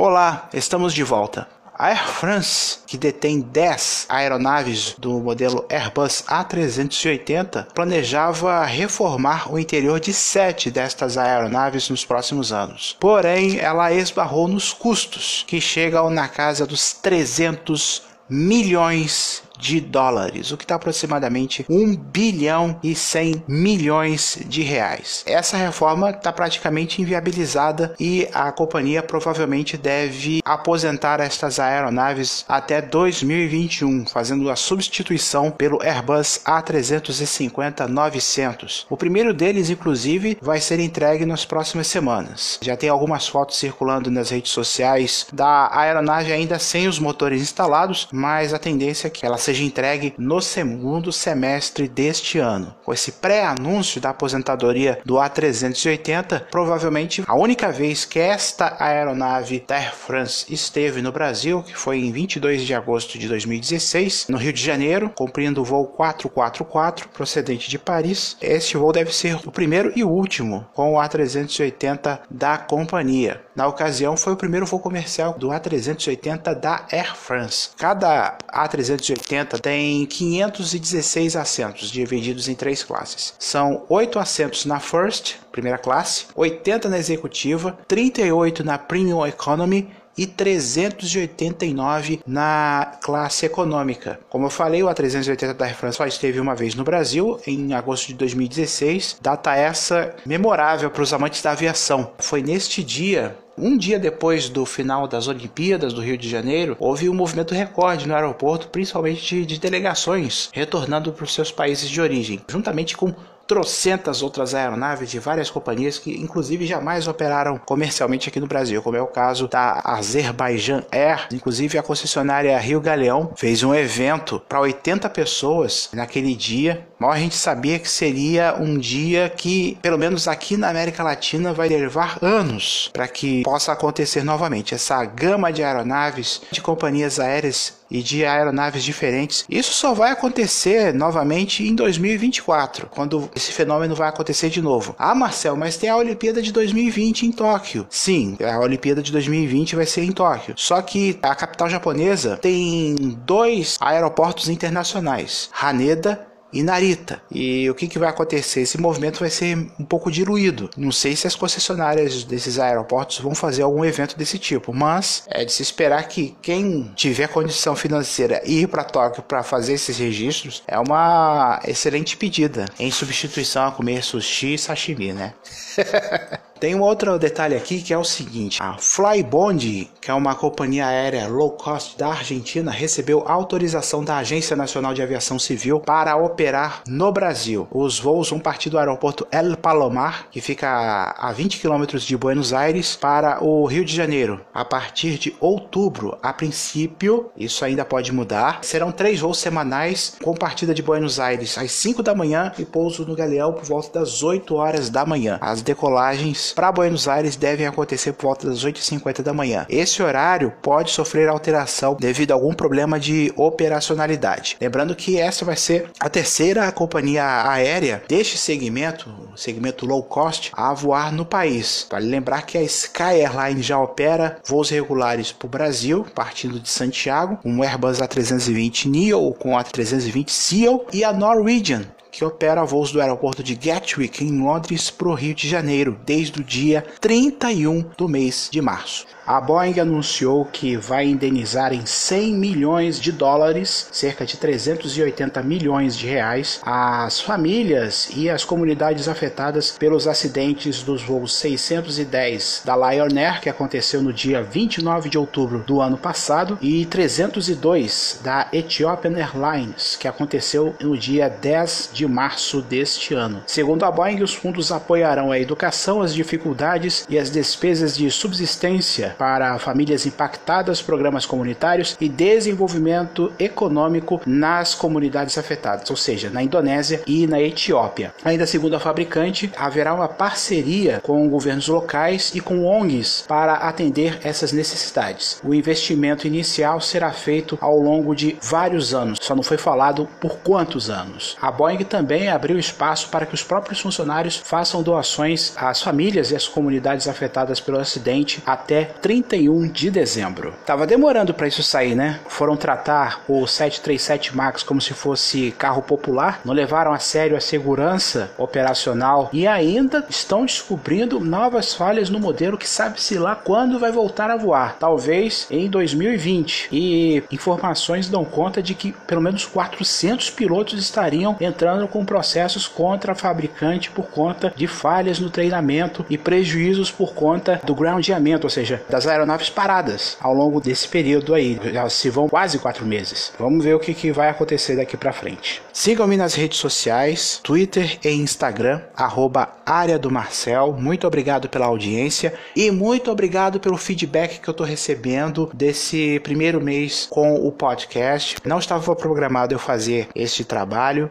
Olá, estamos de volta. A Air France, que detém 10 aeronaves do modelo Airbus A380, planejava reformar o interior de 7 destas aeronaves nos próximos anos. Porém, ela esbarrou nos custos, que chegam na casa dos 300 milhões de dólares, o que está aproximadamente 1 bilhão e 100 milhões de reais. Essa reforma está praticamente inviabilizada e a companhia provavelmente deve aposentar estas aeronaves até 2021, fazendo a substituição pelo Airbus A350-900. O primeiro deles, inclusive, vai ser entregue nas próximas semanas. Já tem algumas fotos circulando nas redes sociais da aeronave ainda sem os motores instalados, mas a tendência é que ela seja entregue no segundo semestre deste ano. Com esse pré-anúncio da aposentadoria do A380, provavelmente a única vez que esta aeronave da Air France esteve no Brasil, que foi em 22 de agosto de 2016, no Rio de Janeiro, cumprindo o voo 444 procedente de Paris. Este voo deve ser o primeiro e último com o A380 da companhia. Na ocasião, foi o primeiro voo comercial do A380 da Air France. Cada A380 tem 516 assentos, divididos em três classes. São 8 assentos na First, primeira classe, 80 na Executiva, 38 na Premium Economy e 389 na classe econômica. Como eu falei, o A380 da Air France só esteve uma vez no Brasil, em agosto de 2016, data essa memorável para os amantes da aviação. Foi neste dia um dia depois do final das Olimpíadas do Rio de Janeiro, houve um movimento recorde no aeroporto, principalmente de, de delegações retornando para os seus países de origem, juntamente com trocentas outras aeronaves de várias companhias que inclusive jamais operaram comercialmente aqui no Brasil, como é o caso da Azerbaijan Air. Inclusive a concessionária Rio Galeão fez um evento para 80 pessoas naquele dia. Mal a gente sabia que seria um dia que, pelo menos aqui na América Latina, vai levar anos para que possa acontecer novamente. Essa gama de aeronaves de companhias aéreas e de aeronaves diferentes. Isso só vai acontecer novamente em 2024, quando esse fenômeno vai acontecer de novo. Ah, Marcel, mas tem a Olimpíada de 2020 em Tóquio. Sim, a Olimpíada de 2020 vai ser em Tóquio. Só que a capital japonesa tem dois aeroportos internacionais, Haneda e Narita. E o que, que vai acontecer? Esse movimento vai ser um pouco diluído. Não sei se as concessionárias desses aeroportos vão fazer algum evento desse tipo, mas é de se esperar que quem tiver condição financeira ir para Tóquio para fazer esses registros é uma excelente pedida em substituição a comer sushi e sashimi, né? Tem um outro detalhe aqui que é o seguinte: a Flybond, que é uma companhia aérea low cost da Argentina, recebeu autorização da Agência Nacional de Aviação Civil para operar no Brasil. Os voos vão partir do aeroporto El Palomar, que fica a 20 quilômetros de Buenos Aires, para o Rio de Janeiro. A partir de outubro, a princípio, isso ainda pode mudar. Serão três voos semanais com partida de Buenos Aires às 5 da manhã e pouso no Galeão por volta das 8 horas da manhã. As decolagens para Buenos Aires devem acontecer por volta das 8h50 da manhã. Esse horário pode sofrer alteração devido a algum problema de operacionalidade. Lembrando que essa vai ser a terceira companhia aérea deste segmento, segmento low cost, a voar no país. Vale lembrar que a Sky Airlines já opera voos regulares para o Brasil, partindo de Santiago, um Airbus A320 Neo com a 320 Seal e a Norwegian que opera voos do aeroporto de Gatwick, em Londres, para o Rio de Janeiro, desde o dia 31 do mês de março. A Boeing anunciou que vai indenizar em 100 milhões de dólares, cerca de 380 milhões de reais, as famílias e as comunidades afetadas pelos acidentes dos voos 610 da Lion Air, que aconteceu no dia 29 de outubro do ano passado, e 302 da Ethiopian Airlines, que aconteceu no dia 10 de março deste ano. Segundo a Boeing, os fundos apoiarão a educação, as dificuldades e as despesas de subsistência para famílias impactadas, programas comunitários e desenvolvimento econômico nas comunidades afetadas, ou seja, na Indonésia e na Etiópia. Ainda segundo a fabricante, haverá uma parceria com governos locais e com ONGs para atender essas necessidades. O investimento inicial será feito ao longo de vários anos, só não foi falado por quantos anos. A Boeing também abriu espaço para que os próprios funcionários façam doações às famílias e às comunidades afetadas pelo acidente até 31 de dezembro. Tava demorando para isso sair, né? Foram tratar o 737 MAX como se fosse carro popular, não levaram a sério a segurança operacional e ainda estão descobrindo novas falhas no modelo que sabe-se lá quando vai voltar a voar. Talvez em 2020. E informações dão conta de que pelo menos 400 pilotos estariam entrando com processos contra a fabricante por conta de falhas no treinamento e prejuízos por conta do groundamento, ou seja, das aeronaves paradas ao longo desse período aí. Já se vão quase quatro meses. Vamos ver o que, que vai acontecer daqui para frente. Sigam-me nas redes sociais, Twitter e Instagram, arroba área do Marcel. Muito obrigado pela audiência e muito obrigado pelo feedback que eu estou recebendo desse primeiro mês com o podcast. Não estava programado eu fazer este trabalho,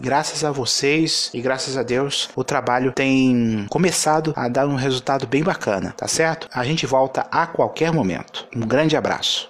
graças a vocês e graças a Deus o trabalho tem começado a dar um resultado bem bacana, tá certo? A gente volta a qualquer momento. Um grande abraço.